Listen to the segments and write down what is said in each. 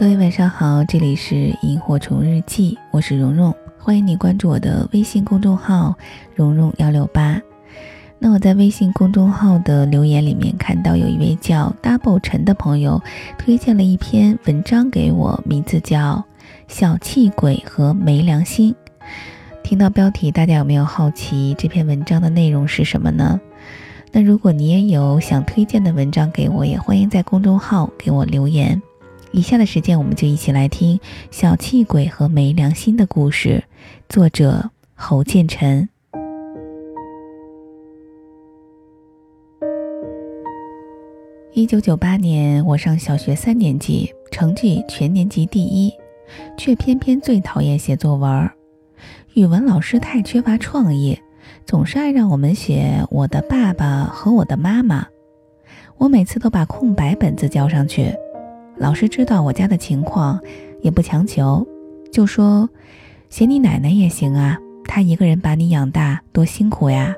各位晚上好，这里是萤火虫日记，我是蓉蓉，欢迎你关注我的微信公众号蓉蓉幺六八。那我在微信公众号的留言里面看到有一位叫 Double 陈的朋友推荐了一篇文章给我，名字叫《小气鬼和没良心》。听到标题，大家有没有好奇这篇文章的内容是什么呢？那如果你也有想推荐的文章给我，也欢迎在公众号给我留言。以下的时间，我们就一起来听《小气鬼和没良心的故事》，作者侯建成。一九九八年，我上小学三年级，成绩全年级第一，却偏偏最讨厌写作文。语文老师太缺乏创意，总是爱让我们写我的爸爸和我的妈妈。我每次都把空白本子交上去。老师知道我家的情况，也不强求，就说写你奶奶也行啊，她一个人把你养大，多辛苦呀。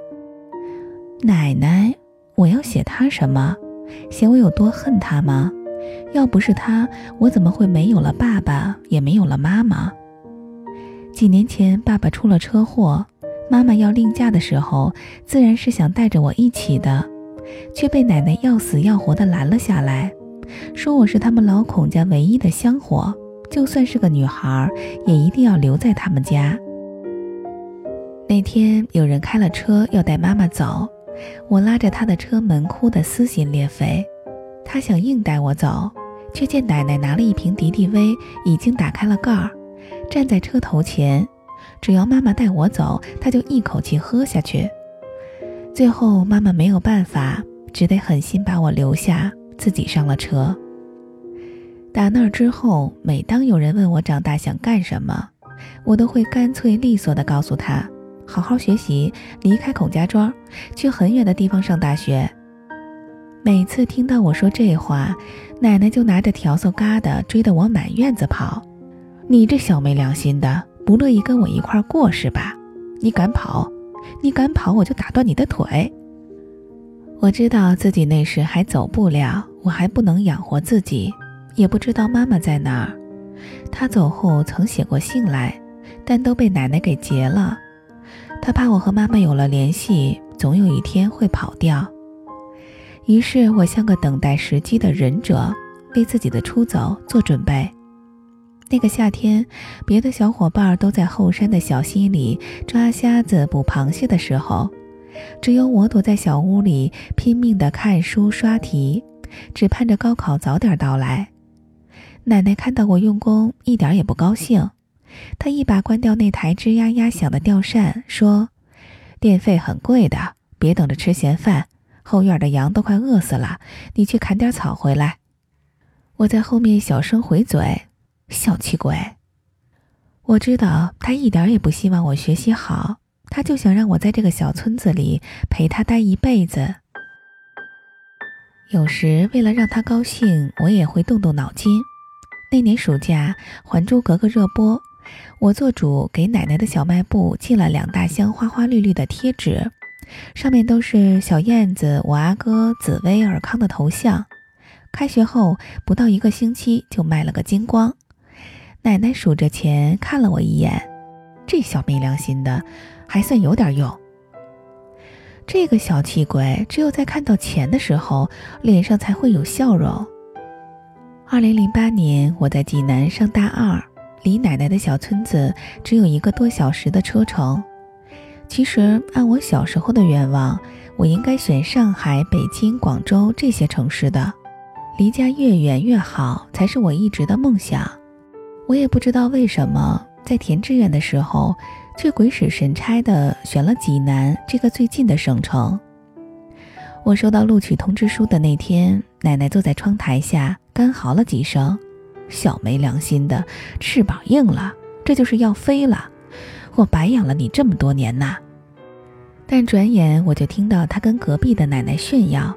奶奶，我要写她什么？写我有多恨她吗？要不是她，我怎么会没有了爸爸，也没有了妈妈？几年前，爸爸出了车祸，妈妈要另嫁的时候，自然是想带着我一起的，却被奶奶要死要活的拦了下来。说我是他们老孔家唯一的香火，就算是个女孩，也一定要留在他们家。那天有人开了车要带妈妈走，我拉着他的车门，哭得撕心裂肺。他想硬带我走，却见奶奶拿了一瓶敌敌畏，已经打开了盖儿，站在车头前，只要妈妈带我走，他就一口气喝下去。最后妈妈没有办法，只得狠心把我留下。自己上了车。打那儿之后，每当有人问我长大想干什么，我都会干脆利索地告诉他：好好学习，离开孔家庄，去很远的地方上大学。每次听到我说这话，奶奶就拿着笤帚疙瘩追得我满院子跑。你这小没良心的，不乐意跟我一块过是吧？你敢跑，你敢跑，我就打断你的腿。我知道自己那时还走不了。我还不能养活自己，也不知道妈妈在哪儿。她走后曾写过信来，但都被奶奶给截了。她怕我和妈妈有了联系，总有一天会跑掉。于是我像个等待时机的忍者，为自己的出走做准备。那个夏天，别的小伙伴都在后山的小溪里抓虾子、捕螃蟹的时候，只有我躲在小屋里拼命地看书刷题。只盼着高考早点到来。奶奶看到我用功，一点也不高兴。她一把关掉那台吱呀呀响的吊扇，说：“电费很贵的，别等着吃闲饭。后院的羊都快饿死了，你去砍点草回来。”我在后面小声回嘴：“小气鬼。”我知道他一点也不希望我学习好，他就想让我在这个小村子里陪他待一辈子。有时为了让他高兴，我也会动动脑筋。那年暑假，《还珠格格》热播，我做主给奶奶的小卖部寄了两大箱花花绿绿的贴纸，上面都是小燕子、我阿哥、紫薇、尔康的头像。开学后不到一个星期就卖了个精光。奶奶数着钱，看了我一眼，这小没良心的，还算有点用。这个小气鬼，只有在看到钱的时候，脸上才会有笑容。二零零八年，我在济南上大二，离奶奶的小村子只有一个多小时的车程。其实，按我小时候的愿望，我应该选上海、北京、广州这些城市的，离家越远越好，才是我一直的梦想。我也不知道为什么，在填志愿的时候。却鬼使神差的选了济南这个最近的省城。我收到录取通知书的那天，奶奶坐在窗台下干嚎了几声：“小没良心的，翅膀硬了，这就是要飞了！我白养了你这么多年呐！”但转眼我就听到她跟隔壁的奶奶炫耀：“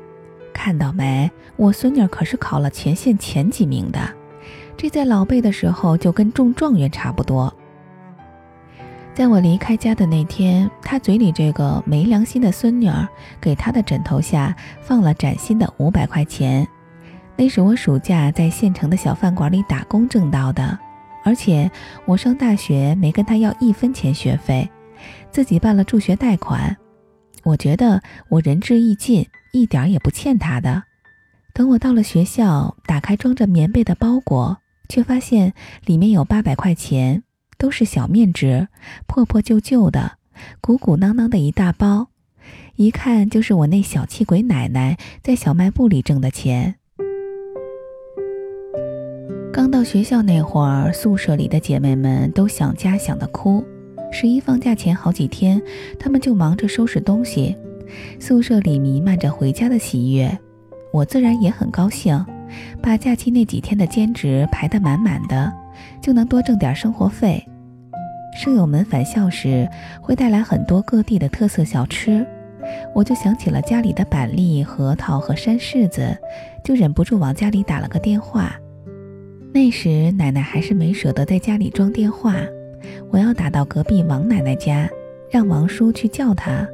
看到没，我孙女可是考了全县前几名的，这在老辈的时候就跟中状元差不多。”在我离开家的那天，他嘴里这个没良心的孙女儿给他的枕头下放了崭新的五百块钱，那是我暑假在县城的小饭馆里打工挣到的，而且我上大学没跟他要一分钱学费，自己办了助学贷款。我觉得我仁至义尽，一点也不欠他的。等我到了学校，打开装着棉被的包裹，却发现里面有八百块钱，都是小面值，破破旧旧的，鼓鼓囊囊的一大包，一看就是我那小气鬼奶奶在小卖部里挣的钱。刚到学校那会儿，宿舍里的姐妹们都想家想的哭。十一放假前好几天，她们就忙着收拾东西，宿舍里弥漫着回家的喜悦。我自然也很高兴，把假期那几天的兼职排得满满的，就能多挣点生活费。舍友们返校时会带来很多各地的特色小吃，我就想起了家里的板栗、核桃和山柿子，就忍不住往家里打了个电话。那时奶奶还是没舍得在家里装电话，我要打到隔壁王奶奶家，让王叔去叫她。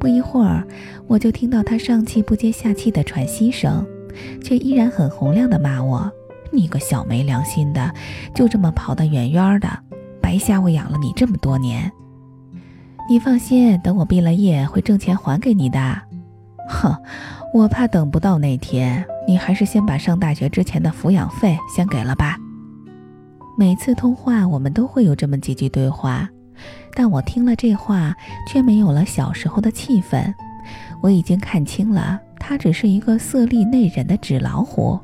不一会儿，我就听到她上气不接下气的喘息声，却依然很洪亮的骂我：“你个小没良心的，就这么跑得远远的，白瞎我养了你这么多年。你放心，等我毕了业会挣钱还给你的。”哼，我怕等不到那天。你还是先把上大学之前的抚养费先给了吧。每次通话，我们都会有这么几句对话，但我听了这话，却没有了小时候的气氛。我已经看清了，他只是一个色厉内荏的纸老虎。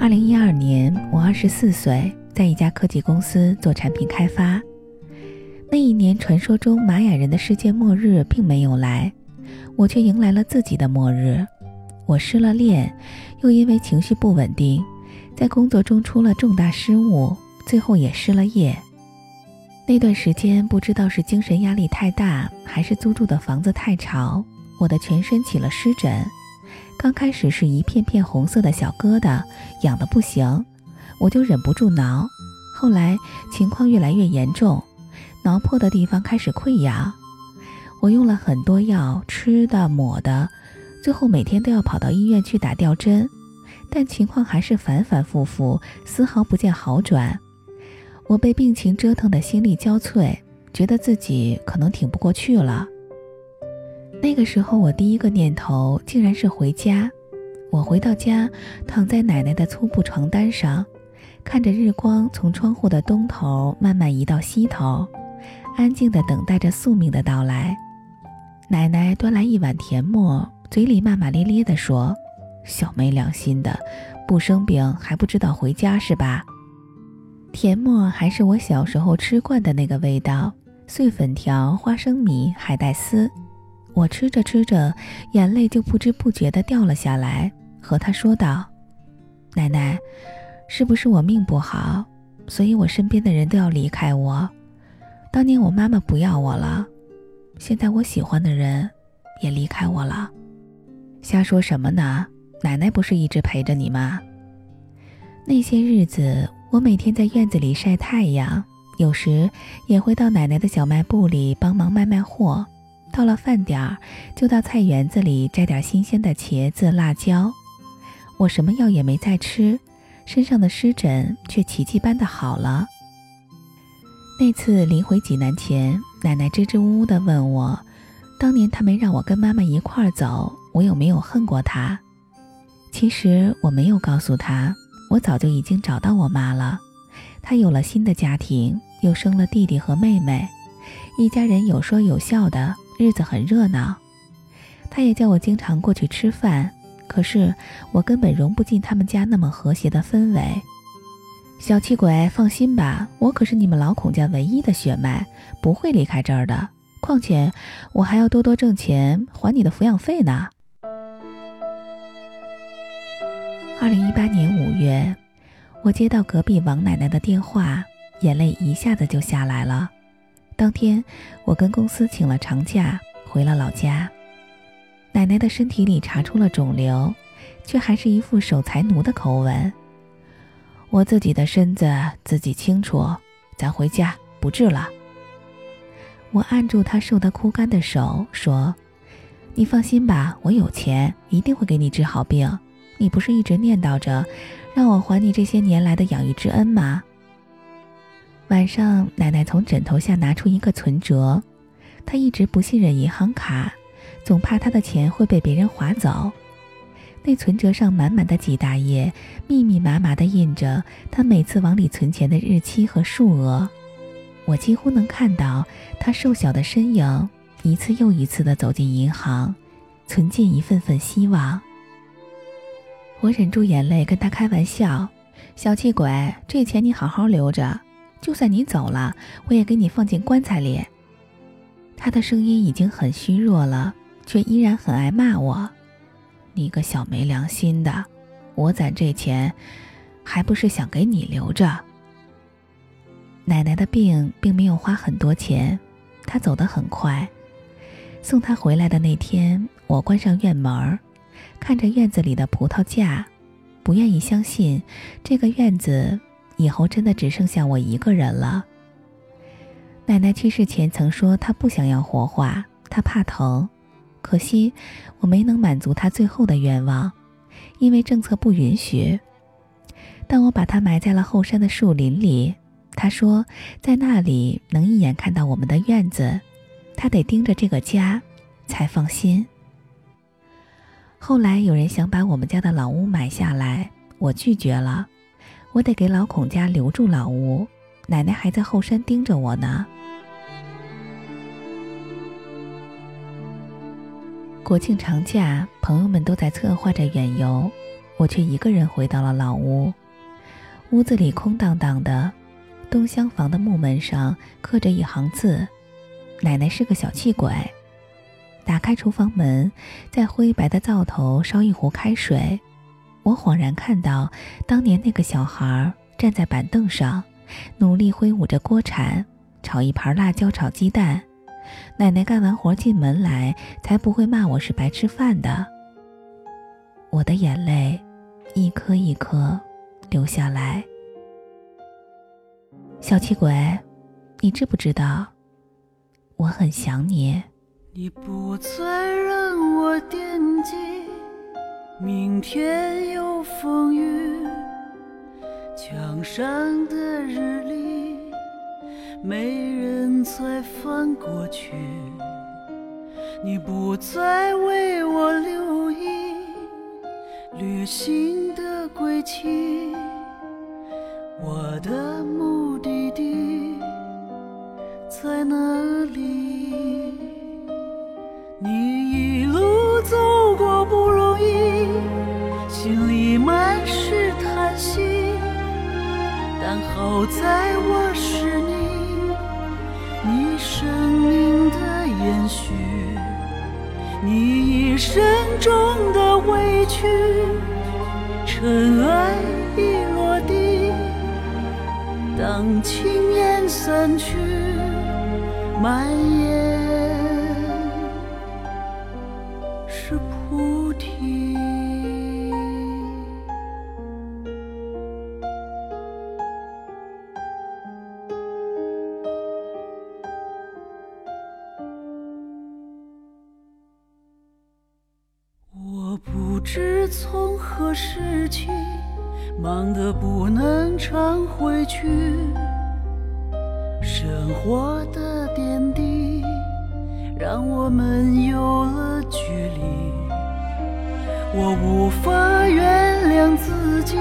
二零一二年，我二十四岁，在一家科技公司做产品开发。那一年，传说中玛雅人的世界末日并没有来。我却迎来了自己的末日，我失了恋，又因为情绪不稳定，在工作中出了重大失误，最后也失了业。那段时间不知道是精神压力太大，还是租住的房子太潮，我的全身起了湿疹。刚开始是一片片红色的小疙瘩，痒得不行，我就忍不住挠。后来情况越来越严重，挠破的地方开始溃疡。我用了很多药，吃的、抹的，最后每天都要跑到医院去打吊针，但情况还是反反复复，丝毫不见好转。我被病情折腾的心力交瘁，觉得自己可能挺不过去了。那个时候，我第一个念头竟然是回家。我回到家，躺在奶奶的粗布床单上，看着日光从窗户的东头慢慢移到西头，安静地等待着宿命的到来。奶奶端来一碗甜沫，嘴里骂骂咧咧地说：“小没良心的，不生病还不知道回家是吧？”甜沫还是我小时候吃惯的那个味道，碎粉条、花生米、海带丝。我吃着吃着，眼泪就不知不觉地掉了下来，和她说道：“奶奶，是不是我命不好，所以我身边的人都要离开我？当年我妈妈不要我了。”现在我喜欢的人也离开我了，瞎说什么呢？奶奶不是一直陪着你吗？那些日子，我每天在院子里晒太阳，有时也会到奶奶的小卖部里帮忙卖卖货。到了饭点儿，就到菜园子里摘点新鲜的茄子、辣椒。我什么药也没再吃，身上的湿疹却奇迹般的好了。那次临回济南前。奶奶支支吾吾地问我：“当年他没让我跟妈妈一块儿走，我有没有恨过他？”其实我没有告诉他，我早就已经找到我妈了。她有了新的家庭，又生了弟弟和妹妹，一家人有说有笑的，日子很热闹。他也叫我经常过去吃饭，可是我根本融不进他们家那么和谐的氛围。小气鬼，放心吧，我可是你们老孔家唯一的血脉，不会离开这儿的。况且我还要多多挣钱还你的抚养费呢。二零一八年五月，我接到隔壁王奶奶的电话，眼泪一下子就下来了。当天，我跟公司请了长假，回了老家。奶奶的身体里查出了肿瘤，却还是一副守财奴的口吻。我自己的身子自己清楚，咱回家不治了。我按住他瘦得枯干的手，说：“你放心吧，我有钱，一定会给你治好病。你不是一直念叨着让我还你这些年来的养育之恩吗？晚上，奶奶从枕头下拿出一个存折，她一直不信任银行卡，总怕她的钱会被别人划走。那存折上满满的几大页，密密麻麻地印着她每次往里存钱的日期和数额。我几乎能看到她瘦小的身影。一次又一次地走进银行，存进一份份希望。我忍住眼泪跟他开玩笑：“小气鬼，这钱你好好留着，就算你走了，我也给你放进棺材里。”他的声音已经很虚弱了，却依然很爱骂我：“你个小没良心的！我攒这钱，还不是想给你留着？”奶奶的病并没有花很多钱，她走得很快。送她回来的那天，我关上院门，看着院子里的葡萄架，不愿意相信这个院子以后真的只剩下我一个人了。奶奶去世前曾说她不想要火化，她怕疼，可惜我没能满足她最后的愿望，因为政策不允许。当我把她埋在了后山的树林里，她说在那里能一眼看到我们的院子。她得盯着这个家，才放心。后来有人想把我们家的老屋买下来，我拒绝了。我得给老孔家留住老屋，奶奶还在后山盯着我呢。国庆长假，朋友们都在策划着远游，我却一个人回到了老屋。屋子里空荡荡的，东厢房的木门上刻着一行字。奶奶是个小气鬼。打开厨房门，在灰白的灶头烧一壶开水。我恍然看到当年那个小孩站在板凳上，努力挥舞着锅铲炒一盘辣椒炒鸡蛋。奶奶干完活进门来，才不会骂我是白吃饭的。我的眼泪一颗一颗流下来。小气鬼，你知不知道？我很想你。你不再让我惦，明天有风雨。墙上的日历，没人再翻过去。你不再为我留意，旅行的轨迹，我的目的地在哪里？你？心里满是叹息，但好在我是你，你生命的延续，你一生中的委屈，尘埃已落地，当青烟散去，蔓延从何时起，忙得不能常回去。生活的点滴，让我们有了距离。我无法原谅自己，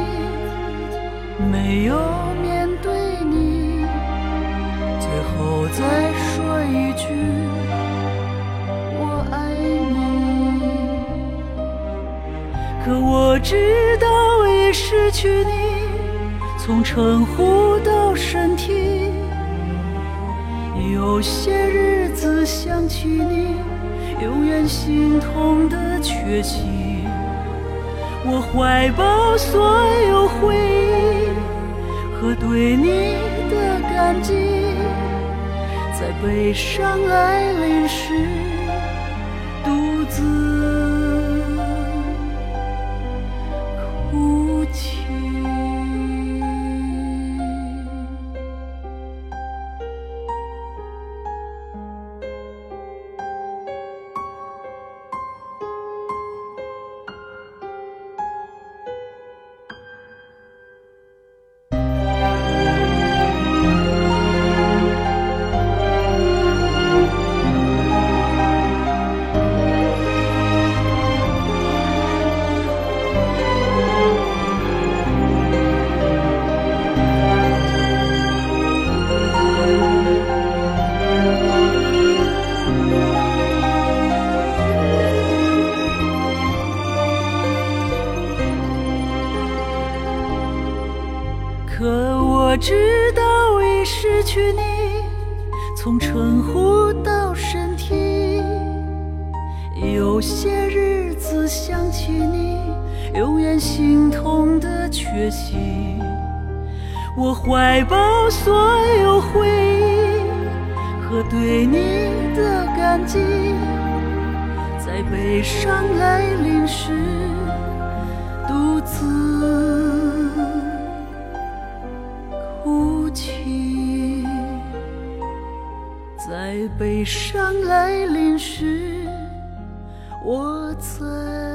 没有直到已失去你，从称呼到身体。有些日子想起你，永远心痛的缺席。我怀抱所有回忆和对你的感激，在悲伤来临时，起你，永远心痛的缺席。我怀抱所有回忆和对你的感激，在悲伤来临时独自哭泣，在悲伤来临时。我在。